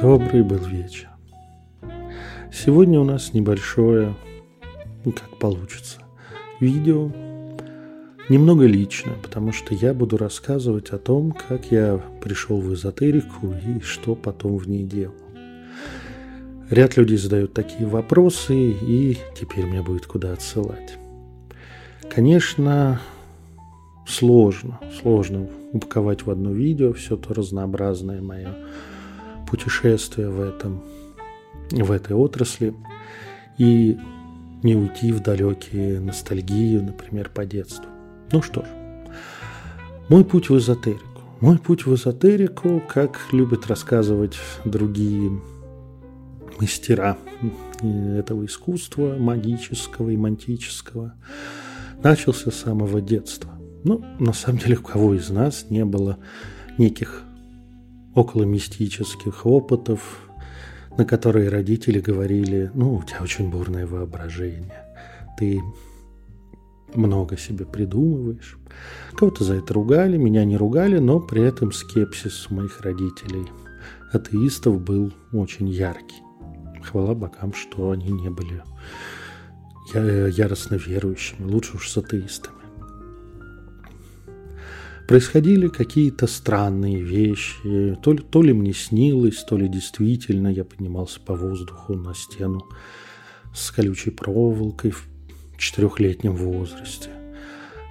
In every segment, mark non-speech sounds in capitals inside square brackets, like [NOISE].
Добрый был вечер. Сегодня у нас небольшое, ну как получится, видео, немного личное, потому что я буду рассказывать о том, как я пришел в эзотерику и что потом в ней делал. Ряд людей задают такие вопросы, и теперь мне будет куда отсылать. Конечно, сложно, сложно упаковать в одно видео все то разнообразное мое путешествие в этом, в этой отрасли и не уйти в далекие ностальгии, например, по детству. Ну что ж, мой путь в эзотерику. Мой путь в эзотерику, как любят рассказывать другие мастера этого искусства магического и мантического, начался с самого детства. Ну, на самом деле, у кого из нас не было неких около мистических опытов, на которые родители говорили, ну, у тебя очень бурное воображение, ты много себе придумываешь. Кого-то за это ругали, меня не ругали, но при этом скепсис моих родителей, атеистов, был очень яркий. Хвала богам, что они не были яростно верующими, лучше уж с атеистами происходили какие-то странные вещи. То ли, то ли мне снилось, то ли действительно я поднимался по воздуху на стену с колючей проволокой в четырехлетнем возрасте.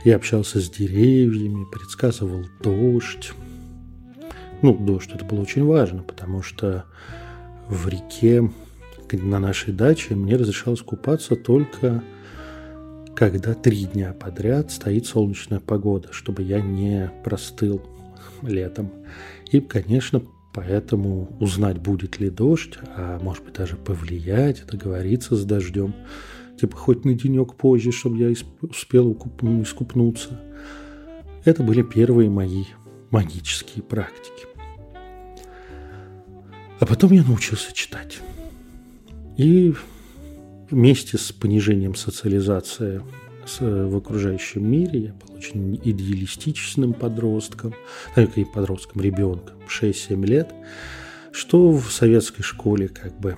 Я общался с деревьями, предсказывал дождь. Ну, дождь это было очень важно, потому что в реке на нашей даче мне разрешалось купаться только когда три дня подряд стоит солнечная погода, чтобы я не простыл летом. И, конечно, поэтому узнать, будет ли дождь, а может быть даже повлиять, договориться с дождем, типа хоть на денек позже, чтобы я успел искупнуться. Это были первые мои магические практики. А потом я научился читать. И вместе с понижением социализации в окружающем мире, я был очень идеалистичным подростком, и подростком, ребенком, 6-7 лет, что в советской школе как бы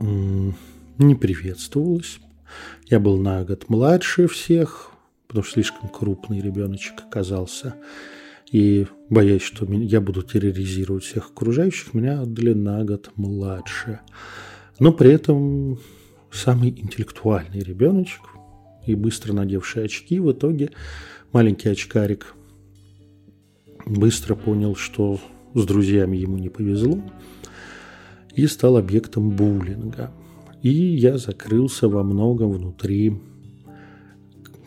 не приветствовалось. Я был на год младше всех, потому что слишком крупный ребеночек оказался. И боясь, что я буду терроризировать всех окружающих, меня отдали на год младше. Но при этом самый интеллектуальный ребеночек и быстро надевший очки. В итоге маленький очкарик быстро понял, что с друзьями ему не повезло и стал объектом буллинга. И я закрылся во многом внутри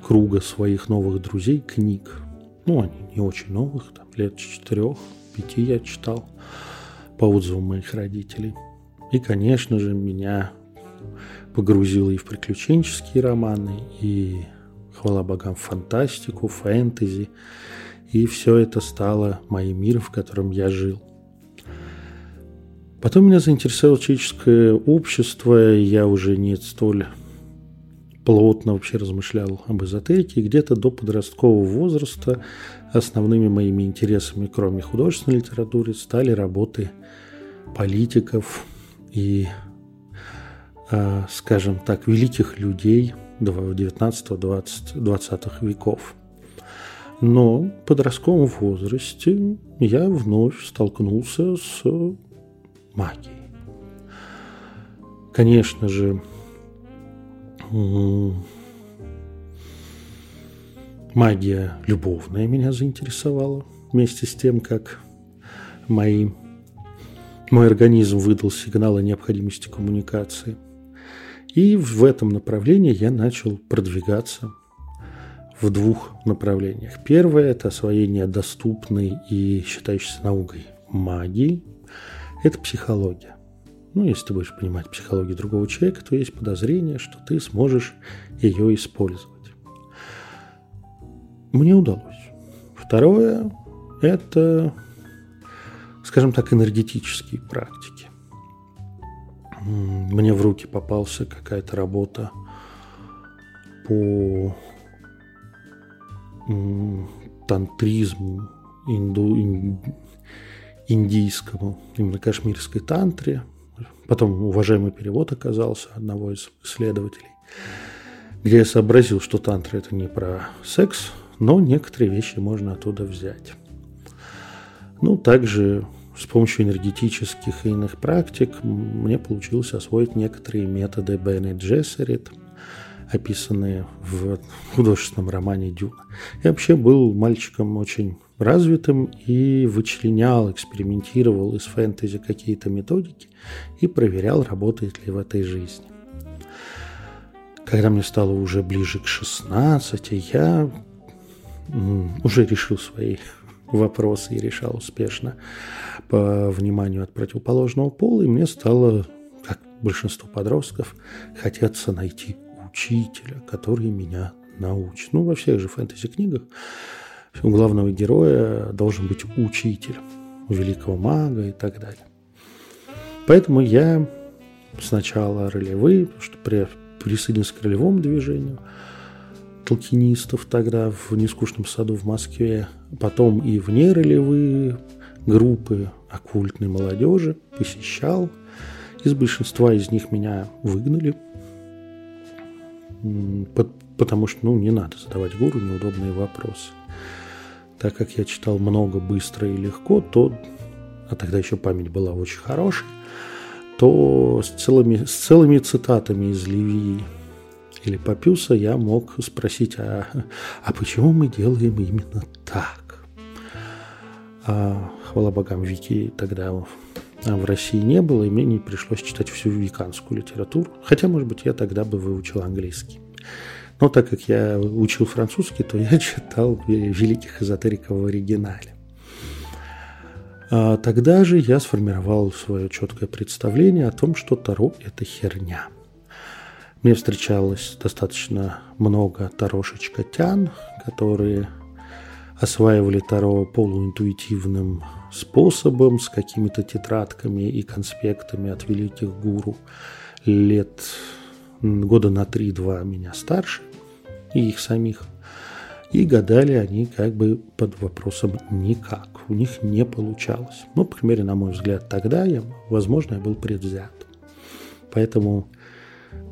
круга своих новых друзей книг. Ну, они не очень новых, там лет четырех, пяти я читал по отзывам моих родителей. И, конечно же, меня погрузила и в приключенческие романы, и, хвала богам, фантастику, фэнтези. И все это стало моим миром, в котором я жил. Потом меня заинтересовало человеческое общество, я уже не столь плотно вообще размышлял об эзотерике. Где-то до подросткового возраста основными моими интересами, кроме художественной литературы, стали работы политиков и скажем так, великих людей 19-20 веков. Но в подростковом возрасте я вновь столкнулся с магией. Конечно же, магия любовная меня заинтересовала вместе с тем, как мои, мой организм выдал сигнал о необходимости коммуникации – и в этом направлении я начал продвигаться в двух направлениях. Первое – это освоение доступной и считающейся наукой магии. Это психология. Ну, если ты будешь понимать психологию другого человека, то есть подозрение, что ты сможешь ее использовать. Мне удалось. Второе – это, скажем так, энергетические практики мне в руки попался какая-то работа по тантризму, инду, ин, индийскому, именно кашмирской тантре. Потом уважаемый перевод оказался одного из исследователей, где я сообразил, что тантра – это не про секс, но некоторые вещи можно оттуда взять. Ну, также с помощью энергетических и иных практик мне получилось освоить некоторые методы Бенни Джессерит, описанные в художественном романе «Дюна». Я вообще был мальчиком очень развитым и вычленял, экспериментировал из фэнтези какие-то методики и проверял, работает ли в этой жизни. Когда мне стало уже ближе к 16, я уже решил свои вопросы и решал успешно по вниманию от противоположного пола, и мне стало, как большинство подростков, хотеться найти учителя, который меня научит. Ну, во всех же фэнтези-книгах у главного героя должен быть учитель, у великого мага и так далее. Поэтому я сначала ролевые, потому что при, присоединился к ролевому движению толкинистов тогда в нескучном саду в Москве, потом и вне ролевые группы оккультной молодежи посещал. Из большинства из них меня выгнали, потому что ну, не надо задавать гуру неудобные вопросы так как я читал много, быстро и легко, то, а тогда еще память была очень хорошей, то с целыми, с целыми цитатами из Левии или Папюса я мог спросить, а, а почему мы делаем именно так? А, хвала богам, Вики тогда в России не было, и мне не пришлось читать всю виканскую литературу. Хотя, может быть, я тогда бы выучил английский. Но так как я учил французский, то я [LAUGHS] читал великих эзотериков в оригинале. А тогда же я сформировал свое четкое представление о том, что Таро – это херня. Мне встречалось достаточно много тарошечкотян, которые осваивали Таро полуинтуитивным способом, с какими-то тетрадками и конспектами от великих гуру лет года на 3-2 меня старше, и их самих. И гадали они как бы под вопросом никак. У них не получалось. Ну, по крайней мере, на мой взгляд, тогда я, возможно, я был предвзят. Поэтому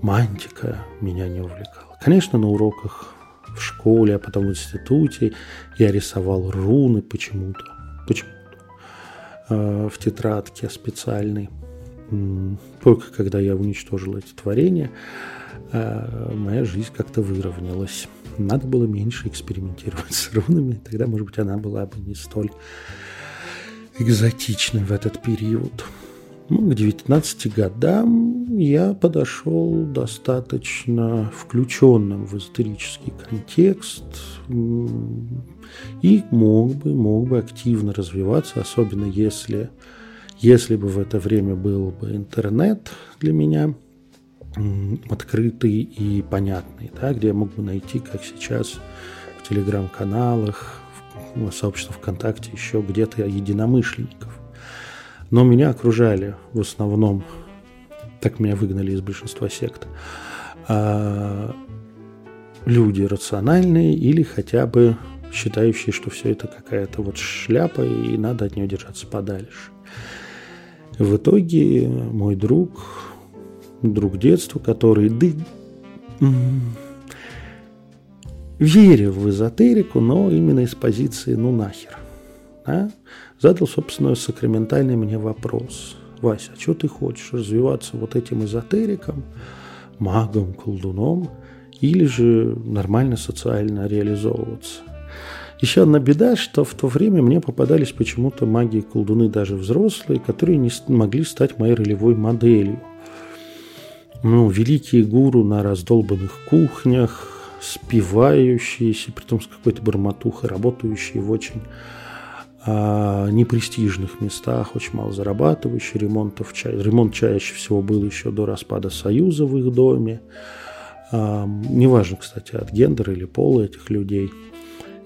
мантика меня не увлекала. Конечно, на уроках в школе, а потом в институте я рисовал руны почему-то. Почему-то. Э, в тетрадке специальной. Только когда я уничтожил эти творения, э, моя жизнь как-то выровнялась. Надо было меньше экспериментировать [LAUGHS] с рунами, тогда, может быть, она была бы не столь экзотичной в этот период. Ну, к 19 годам я подошел достаточно включенным в эзотерический контекст и мог бы, мог бы активно развиваться, особенно если если бы в это время был бы интернет для меня открытый и понятный, да, где я мог бы найти, как сейчас, в телеграм-каналах, в сообществе ВКонтакте, еще где-то единомышленников. Но меня окружали в основном, так меня выгнали из большинства сект, а, люди рациональные или хотя бы считающие, что все это какая-то вот шляпа и надо от нее держаться подальше. В итоге мой друг, друг детства, который да, верил в эзотерику, но именно из позиции «ну нахер», да, задал, собственно, сакраментальный мне вопрос. Вася, а что ты хочешь, развиваться вот этим эзотериком, магом, колдуном, или же нормально социально реализовываться? Еще одна беда, что в то время мне попадались почему-то маги и колдуны даже взрослые, которые не могли стать моей ролевой моделью. Ну, великие гуру на раздолбанных кухнях, спивающиеся, при том с какой-то бормотухой, работающие в очень непрестижных местах, очень мало зарабатывающие, ремонтов. Ремонт чаще всего был еще до распада Союза в их доме. А, неважно, кстати, от гендера или пола этих людей –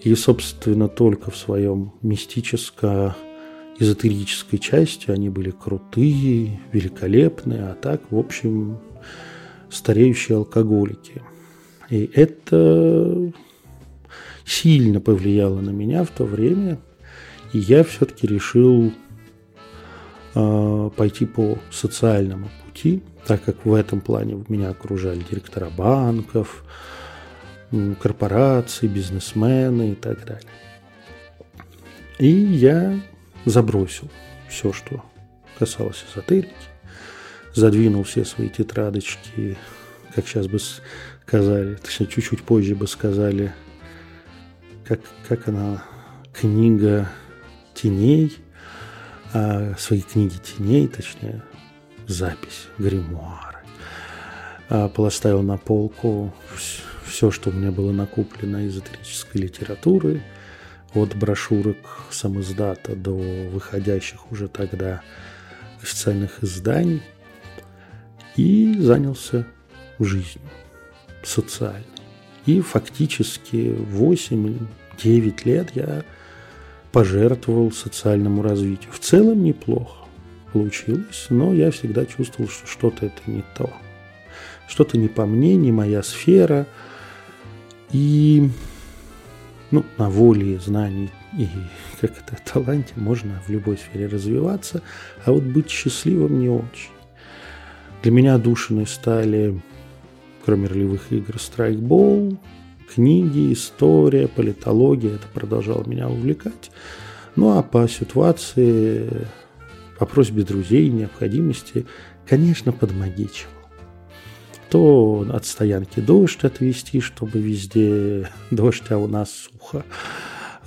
и, собственно, только в своем мистическо-эзотерической части они были крутые, великолепные, а так, в общем, стареющие алкоголики. И это сильно повлияло на меня в то время, и я все-таки решил э, пойти по социальному пути, так как в этом плане меня окружали директора банков, корпорации, бизнесмены и так далее. И я забросил все, что касалось эзотерики, задвинул все свои тетрадочки, как сейчас бы сказали, точнее, чуть-чуть позже бы сказали, как, как она, книга теней, а, свои книги теней, точнее, запись, гримуары. А, поставил на полку все, что у меня было накоплено эзотерической литературы, от брошюрок самоздата до выходящих уже тогда официальных изданий, и занялся жизнью социальной. И фактически 8-9 лет я пожертвовал социальному развитию. В целом неплохо получилось, но я всегда чувствовал, что что-то это не то. Что-то не по мне, не моя сфера. И ну, на воле, знаний и [LAUGHS] как это, таланте можно в любой сфере развиваться, а вот быть счастливым не очень. Для меня душиной стали, кроме ролевых игр, страйкбол, книги, история, политология. Это продолжало меня увлекать. Ну а по ситуации, по просьбе друзей, необходимости, конечно, подмагичивал. То от стоянки дождь отвести, чтобы везде [LAUGHS] дождь, а у нас сухо.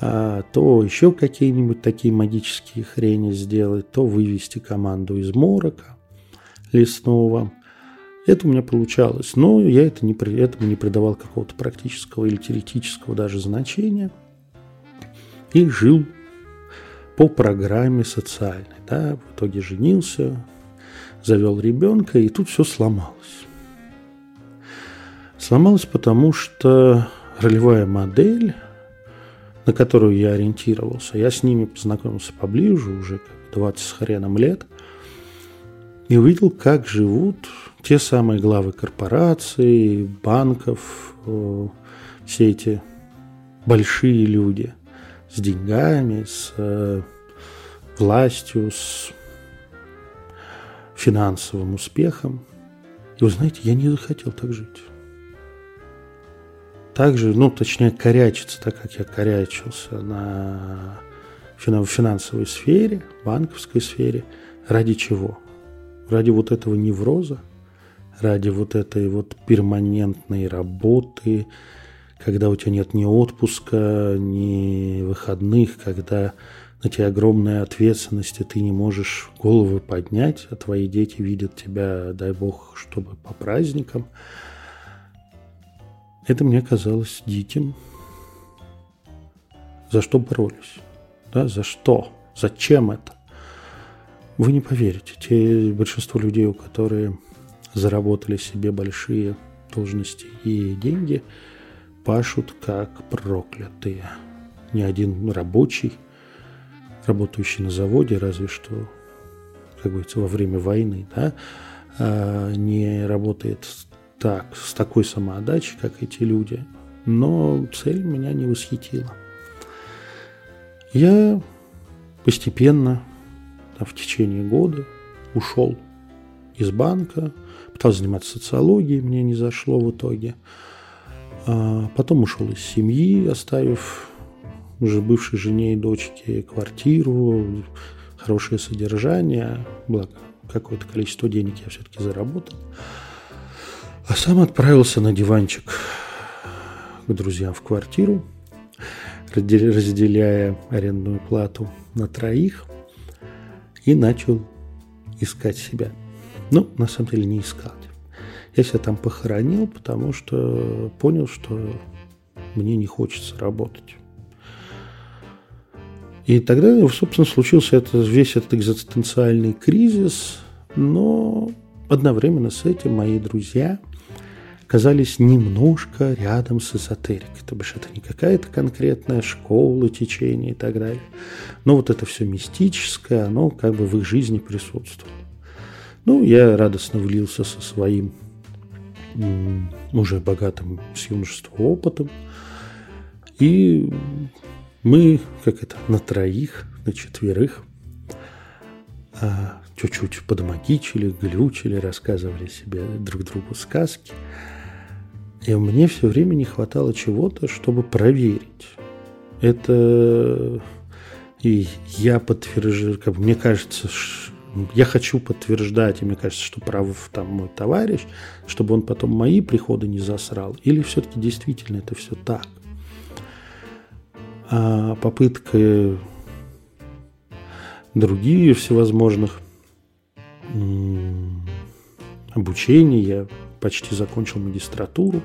А, то еще какие-нибудь такие магические хрени сделать, то вывести команду из морока лесного. Это у меня получалось, но я это не, этому не придавал какого-то практического или теоретического даже значения. И жил по программе социальной. Да, в итоге женился, завел ребенка, и тут все сломалось. Сломалось потому, что ролевая модель, на которую я ориентировался, я с ними познакомился поближе, уже 20 с хреном лет – и увидел, как живут те самые главы корпораций, банков, э, все эти большие люди с деньгами, с э, властью, с финансовым успехом. И вы знаете, я не захотел так жить. Так же, ну, точнее, корячиться, так как я корячился на финансовой сфере, банковской сфере. Ради чего? ради вот этого невроза, ради вот этой вот перманентной работы, когда у тебя нет ни отпуска, ни выходных, когда на тебе огромная ответственность, и ты не можешь головы поднять, а твои дети видят тебя, дай бог, чтобы по праздникам. Это мне казалось диким. За что боролись? Да, за что? Зачем это? Вы не поверите, те большинство людей, у которых заработали себе большие должности и деньги, пашут как проклятые. Ни один рабочий, работающий на заводе, разве что, как говорится, во время войны, да, а, не работает так, с такой самоотдачей, как эти люди. Но цель меня не восхитила. Я постепенно в течение года ушел из банка, пытался заниматься социологией, мне не зашло в итоге. А потом ушел из семьи, оставив уже бывшей жене и дочке квартиру, хорошее содержание, благо какое-то количество денег я все-таки заработал. А сам отправился на диванчик к друзьям в квартиру, разделяя арендную плату на троих – и начал искать себя. Ну, на самом деле не искать. Я себя там похоронил, потому что понял, что мне не хочется работать. И тогда, собственно, случился это, весь этот экзистенциальный кризис, но одновременно с этим мои друзья казались немножко рядом с эзотерикой. То бишь это не какая-то конкретная школа, течение и так далее. Но вот это все мистическое, оно как бы в их жизни присутствовало. Ну, я радостно влился со своим уже богатым с юношества опытом. И мы, как это, на троих, на четверых а, чуть-чуть подмагичили, глючили, рассказывали себе друг другу сказки. И мне все время не хватало чего-то, чтобы проверить. Это и я подтверждаю, как мне кажется, я хочу подтверждать, и мне кажется, что прав там мой товарищ, чтобы он потом мои приходы не засрал. Или все-таки действительно это все так. А попытка другие всевозможных обучений, я почти закончил магистратуру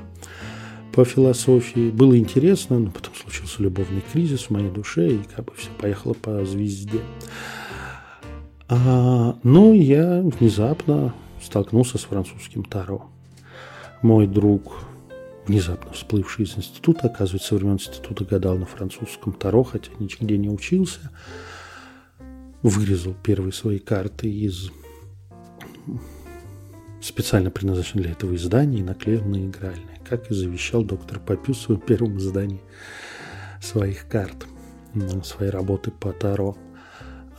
по философии. Было интересно, но потом случился любовный кризис в моей душе, и как бы все поехало по звезде. А, но я внезапно столкнулся с французским Таро. Мой друг, внезапно всплывший из института, оказывается, со времен института гадал на французском Таро, хотя нигде не учился, вырезал первые свои карты из специально предназначенного для этого издания и наклеил на игральные, как и завещал доктор Попю в первом издании своих карт, своей работы по Таро.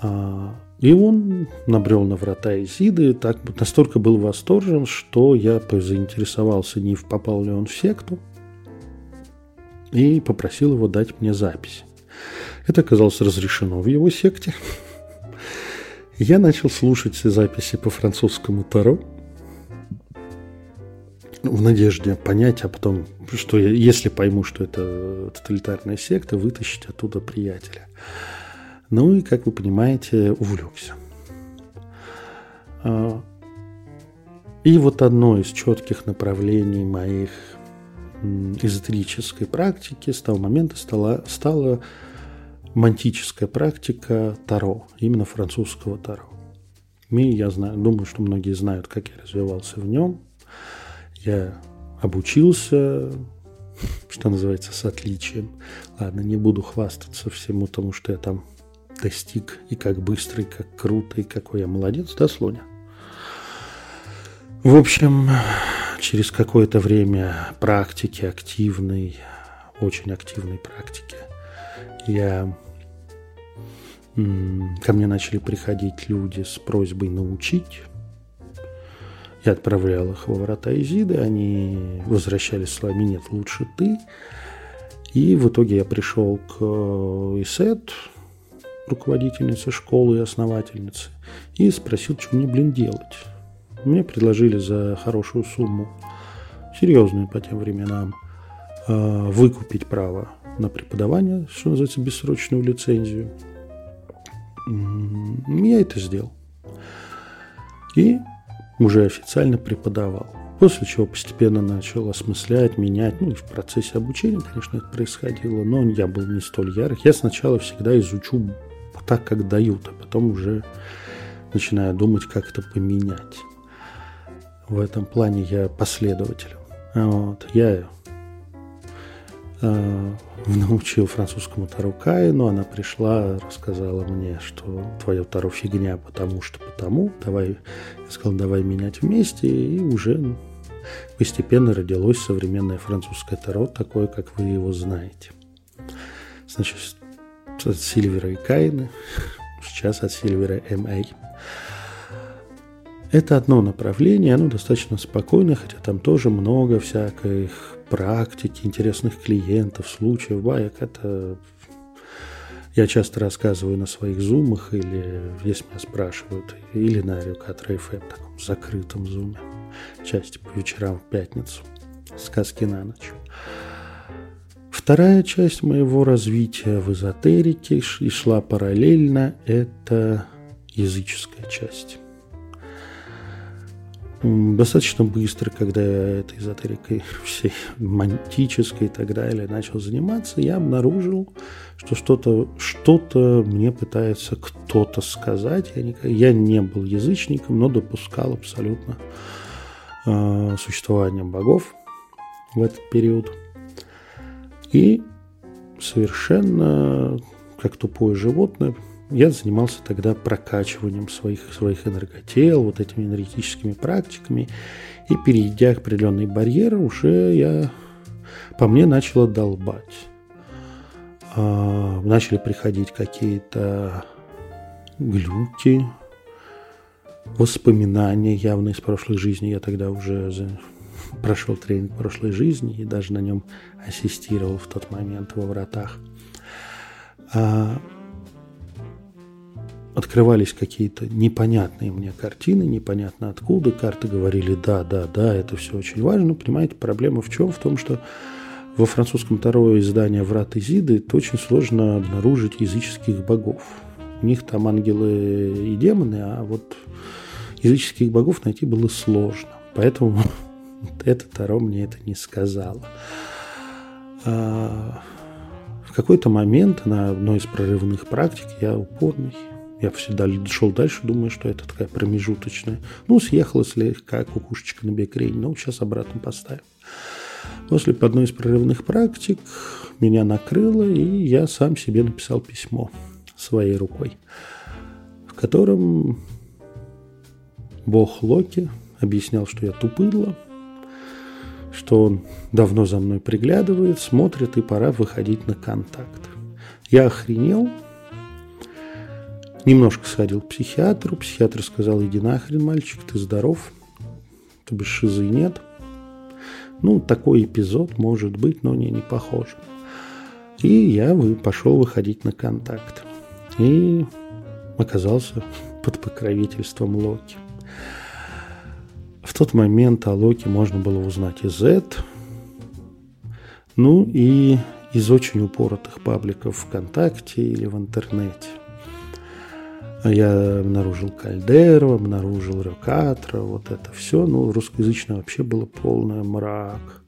А, и он набрел на врата Изиды, так настолько был восторжен, что я заинтересовался, не попал ли он в секту, и попросил его дать мне запись. Это оказалось разрешено в его секте. Я начал слушать записи по французскому Таро в надежде понять, а потом, что я, если пойму, что это тоталитарная секта, вытащить оттуда приятеля. Ну и, как вы понимаете, увлекся. А, и вот одно из четких направлений моих эзотерической практики с того момента стала, стала мантическая практика Таро, именно французского Таро. И я знаю, думаю, что многие знают, как я развивался в нем. Я обучился, [LAUGHS] что называется, с отличием. Ладно, не буду хвастаться всему тому, что я там достиг, и как быстро, и как круто, какой я молодец, да, Слоня? В общем, через какое-то время практики активной, очень активной практики, я ко мне начали приходить люди с просьбой научить. Я отправлял их во врата Изиды, они возвращались с словами «нет, лучше ты». И в итоге я пришел к э, Исет, руководительнице школы и основательнице, и спросил, что мне, блин, делать. Мне предложили за хорошую сумму, серьезную по тем временам, э, выкупить право на преподавание, что называется, бессрочную лицензию – я это сделал. И уже официально преподавал. После чего постепенно начал осмыслять, менять. Ну и в процессе обучения, конечно, это происходило, но я был не столь ярых. Я сначала всегда изучу так, как дают, а потом уже начинаю думать, как это поменять. В этом плане я последователь. Вот. Я э, [LAUGHS] научил французскому Тару Каину, она пришла, рассказала мне, что твое Таро фигня, потому что потому, давай, я сказал, давай менять вместе, и уже постепенно родилось современное французское Таро, такое, как вы его знаете. Значит, от Сильвера и Каина, сейчас от Сильвера М.А. Это одно направление, оно достаточно спокойное, хотя там тоже много всяких практики, интересных клиентов, случаев, баек. Это я часто рассказываю на своих зумах или если меня спрашивают, или на Рюкатра ФМ, таком закрытом зуме, части по вечерам в пятницу, сказки на ночь. Вторая часть моего развития в эзотерике и шла параллельно, это языческая часть достаточно быстро, когда я этой эзотерикой [LAUGHS] всей мантической и так далее начал заниматься, я обнаружил, что что-то что, -то, мне пытается кто-то сказать. Я не, я не был язычником, но допускал абсолютно э, существование богов в этот период. И совершенно как тупое животное я занимался тогда прокачиванием своих, своих энерготел, вот этими энергетическими практиками. И перейдя к определенные барьеры, уже я по мне начала долбать. а, начали приходить какие-то глюки, воспоминания явно из прошлой жизни. Я тогда уже прошел тренинг прошлой жизни и даже на нем ассистировал в тот момент во вратах. А, открывались какие-то непонятные мне картины, непонятно откуда. Карты говорили, да, да, да, это все очень важно. Понимаете, проблема в чем? В том, что во французском второе издание «Врат Изиды» это очень сложно обнаружить языческих богов. У них там ангелы и демоны, а вот языческих богов найти было сложно. Поэтому это Таро мне это не сказала. А в какой-то момент на одной из прорывных практик я упорный. Я всегда шел дальше, думаю, что это такая промежуточная. Ну, съехала слегка кукушечка на бекрень, но сейчас обратно поставим. После одной из прорывных практик меня накрыло, и я сам себе написал письмо своей рукой, в котором бог Локи объяснял, что я тупыдло, что он давно за мной приглядывает, смотрит, и пора выходить на контакт. Я охренел, немножко сходил к психиатру. Психиатр сказал, иди нахрен, мальчик, ты здоров, то без шизы нет. Ну, такой эпизод может быть, но не, не похож. И я пошел выходить на контакт. И оказался под покровительством Локи. В тот момент о Локи можно было узнать из Z, ну и из очень упоротых пабликов ВКонтакте или в интернете. Я обнаружил Кальдеру, обнаружил Рёкатра, вот это все. Ну, русскоязычное вообще было полное мрак.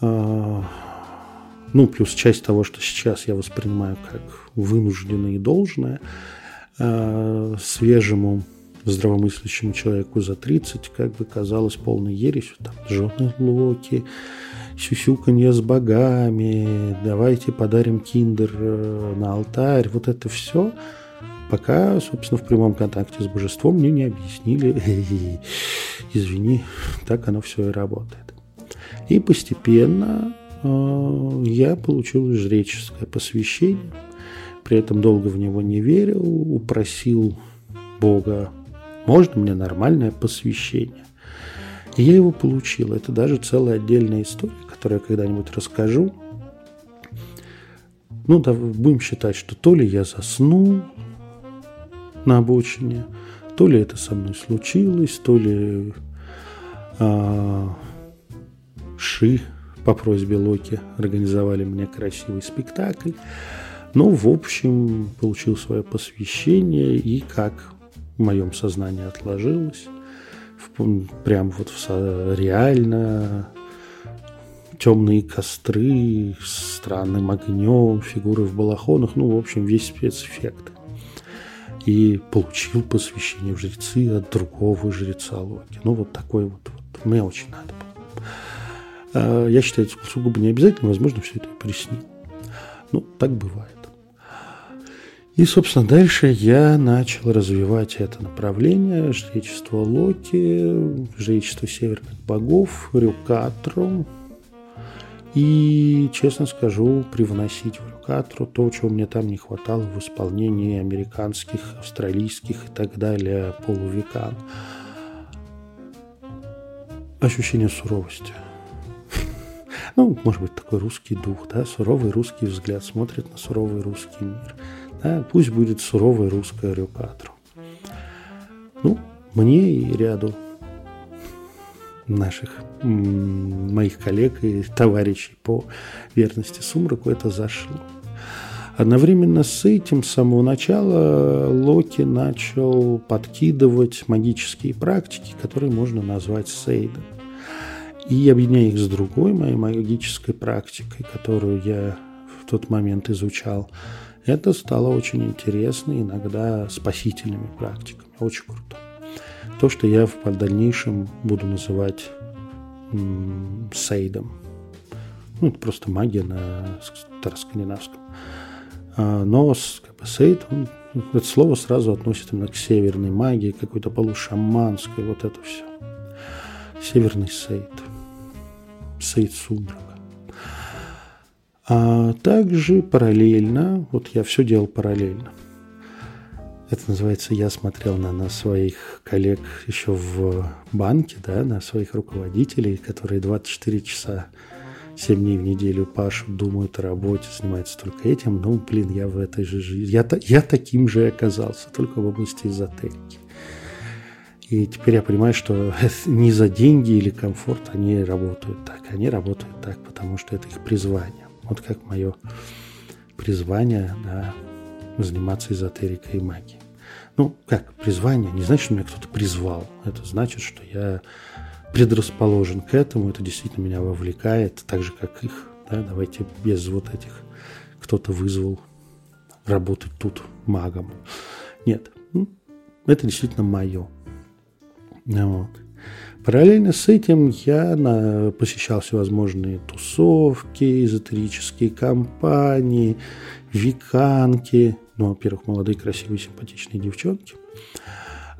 А, ну, плюс часть того, что сейчас я воспринимаю как вынужденное и должное, а, свежему здравомыслящему человеку за 30 как бы казалось полной ересью. Там жены Локи, сюсюканье с богами, давайте подарим киндер э, на алтарь. Вот это все – пока, собственно, в прямом контакте с божеством мне не объяснили, [LAUGHS] извини, так оно все и работает. И постепенно э, я получил жреческое посвящение, при этом долго в него не верил, упросил Бога, можно мне нормальное посвящение? И я его получил. Это даже целая отдельная история, которую я когда-нибудь расскажу. Ну, да, будем считать, что то ли я заснул, на обочине. То ли это со мной случилось, то ли а, Ши по просьбе Локи организовали мне красивый спектакль. Но, в общем, получил свое посвящение, и как в моем сознании отложилось, в, прям вот в, реально темные костры, странным огнем, фигуры в балахонах, ну, в общем, весь спецэффект и получил посвящение в жрецы от другого жреца Локи. Ну, вот такой вот, вот. Мне очень надо было. А, я считаю, это сугубо не обязательно, возможно, все это и приснил. Ну, так бывает. И, собственно, дальше я начал развивать это направление жречество Локи, жречество северных богов, Рюкатру, и, честно скажу, привносить в Рюкатру то, чего мне там не хватало в исполнении американских, австралийских и так далее полувекан. Ощущение суровости. [LAUGHS] Ну, может быть, такой русский дух, да, суровый русский взгляд смотрит на суровый русский мир. Да, пусть будет суровая русская Рюкатру. Ну, мне и ряду наших моих коллег и товарищей по верности Сумраку это зашло. Одновременно с этим, с самого начала, Локи начал подкидывать магические практики, которые можно назвать сейдом. И объединяя их с другой моей магической практикой, которую я в тот момент изучал, это стало очень интересно, иногда спасительными практиками. Очень круто то, что я в дальнейшем буду называть сейдом. Ну, это просто магия на староскандинавском. А, но как бы, сейд, он, это слово сразу относит именно к северной магии, какой-то полушаманской, вот это все. Северный сейд. Сейд сумрака. А также параллельно, вот я все делал параллельно. Это называется, я смотрел на, на своих коллег еще в банке, да, на своих руководителей, которые 24 часа 7 дней в неделю пашут, думают о работе, занимаются только этим. Ну, блин, я в этой же жизни. Я, я таким же оказался, только в области эзотерики. И теперь я понимаю, что [LAUGHS] не за деньги или комфорт они работают так. Они работают так, потому что это их призвание. Вот как мое призвание да, заниматься эзотерикой и магией. Ну, как призвание, не значит, что меня кто-то призвал. Это значит, что я предрасположен к этому, это действительно меня вовлекает, так же, как их. Да? Давайте без вот этих кто-то вызвал работать тут магом. Нет, это действительно мое. Вот. Параллельно с этим я на, посещал всевозможные тусовки, эзотерические компании, виканки. Ну, во-первых, молодые, красивые, симпатичные девчонки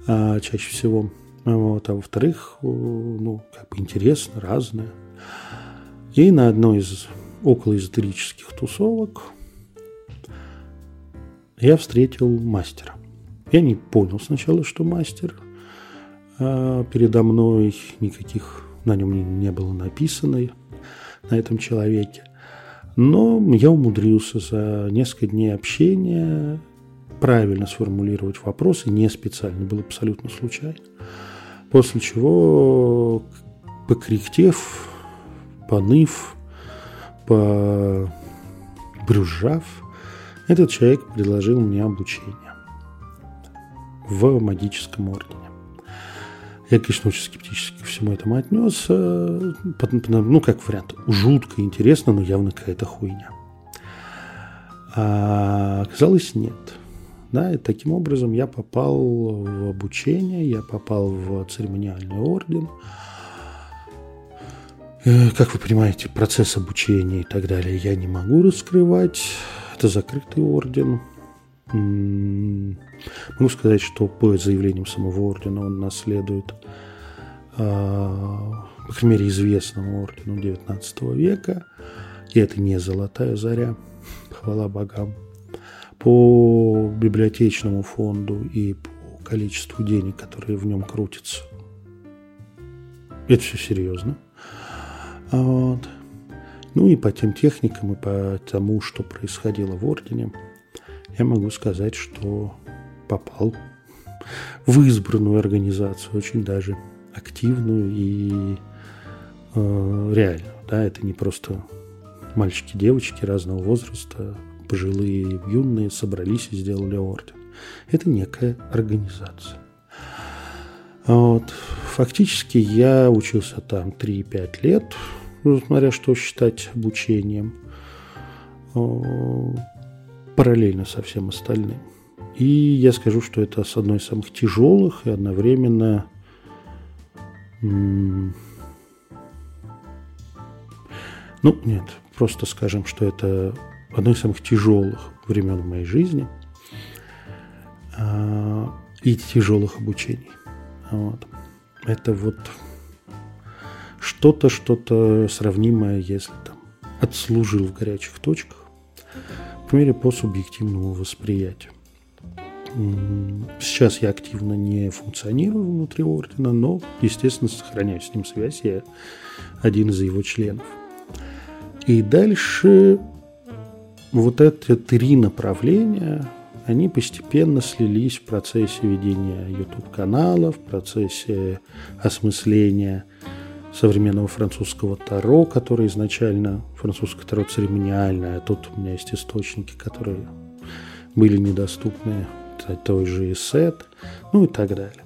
а, чаще всего. Вот, а во-вторых, ну, как бы интересно, разное. И на одной из околоэзотерических тусовок я встретил мастера. Я не понял сначала, что мастер. А передо мной никаких на нем не было написано на этом человеке. Но я умудрился за несколько дней общения правильно сформулировать вопросы, не специально, было абсолютно случайно. После чего, покряхтев, поныв, побрюзжав, этот человек предложил мне обучение в магическом ордене. Я, конечно, очень скептически к всему этому отнесся. Ну, как вариант, жутко интересно, но явно какая-то хуйня. А оказалось, нет. Да, и таким образом я попал в обучение, я попал в церемониальный орден. Э, как вы понимаете, процесс обучения и так далее я не могу раскрывать. Это закрытый орден. Могу сказать, что по заявлениям самого ордена он наследует, а, по крайней мере, известному ордену XIX века. И это не золотая заря, [LAUGHS] хвала богам по библиотечному фонду и по количеству денег, которые в нем крутятся. Это все серьезно. Вот. Ну и по тем техникам и по тому, что происходило в Ордене, я могу сказать, что попал в избранную организацию, очень даже активную и э, реальную. Да, это не просто мальчики, девочки разного возраста, пожилые, юные собрались и сделали орден. Это некая организация. Вот. Фактически я учился там 3-5 лет, смотря что считать обучением, параллельно со всем остальным. И я скажу, что это с одной из самых тяжелых и одновременно ну, нет, просто скажем, что это одно из самых тяжелых времен в моей жизни а, и тяжелых обучений. Вот. Это вот что-то, что-то сравнимое, если там отслужил в горячих точках, по мере по субъективному восприятию. Сейчас я активно не функционирую внутри ордена, но, естественно, сохраняю с ним связь. Я один из его членов. И дальше вот эти три направления, они постепенно слились в процессе ведения YouTube-канала, в процессе осмысления современного французского таро, который изначально французское таро церемониальное, а тут у меня есть источники, которые были недоступны той же Исет, ну и так далее.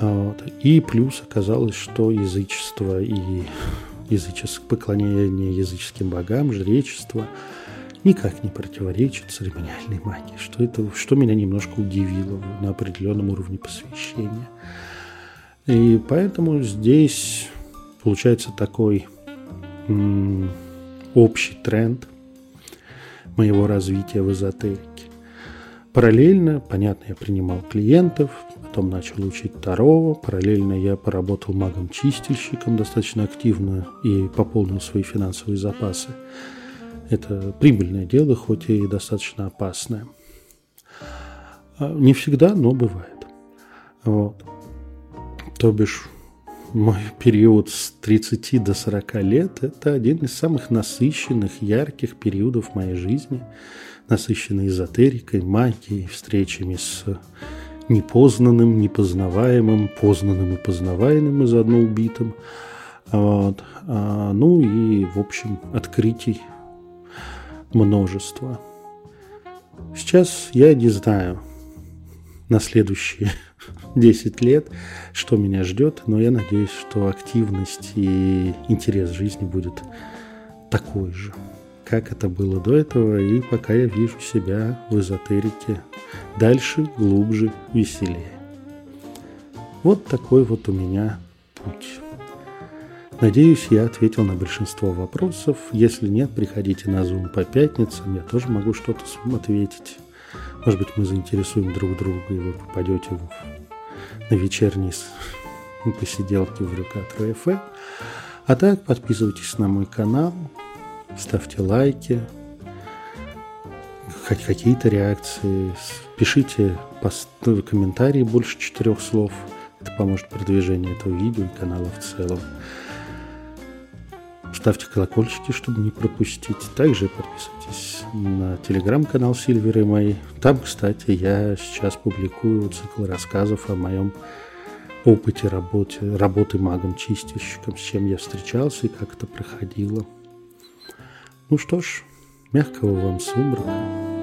Вот. И плюс оказалось, что язычество и языческое поклонение языческим богам, жречество – никак не противоречит церемониальной магии, что, это, что меня немножко удивило на определенном уровне посвящения. И поэтому здесь получается такой общий тренд моего развития в эзотерике. Параллельно, понятно, я принимал клиентов, потом начал учить Таро, параллельно я поработал магом-чистильщиком достаточно активно и пополнил свои финансовые запасы Это прибыльное дело, хоть и достаточно опасное. А, не всегда, но бывает. Вот. То бишь, мой период с 30 до 40 лет – это один из самых насыщенных, ярких периодов моей жизни, насыщенный эзотерикой, магией, встречами с непознанным, непознаваемым, познанным и познаваемым и заодно убитым. Вот. А, ну и, в общем, открытий множество. Сейчас я не знаю на следующие 10 лет, что меня ждет, но я надеюсь, что активность и интерес жизни будет такой же, как это было до этого, и пока я вижу себя в эзотерике дальше, глубже, веселее. Вот такой вот у меня путь. Надеюсь, я ответил на большинство вопросов. Если нет, приходите на Zoom по пятницам, я тоже могу что-то ответить. Может быть, мы заинтересуем друг друга, и вы попадете в, на вечерние посиделки в Рюкатро ФМ. А так, подписывайтесь на мой канал, ставьте лайки, хоть какие-то реакции, пишите пост, комментарии больше четырех слов. Это поможет продвижению этого видео и канала в целом. Ставьте колокольчики, чтобы не пропустить. Также подписывайтесь на телеграм-канал Сильверы мои. Там, кстати, я сейчас публикую цикл рассказов о моем опыте работы, работы магом-чистильщиком, с чем я встречался и как это проходило. Ну что ж, мягкого вам сумрака.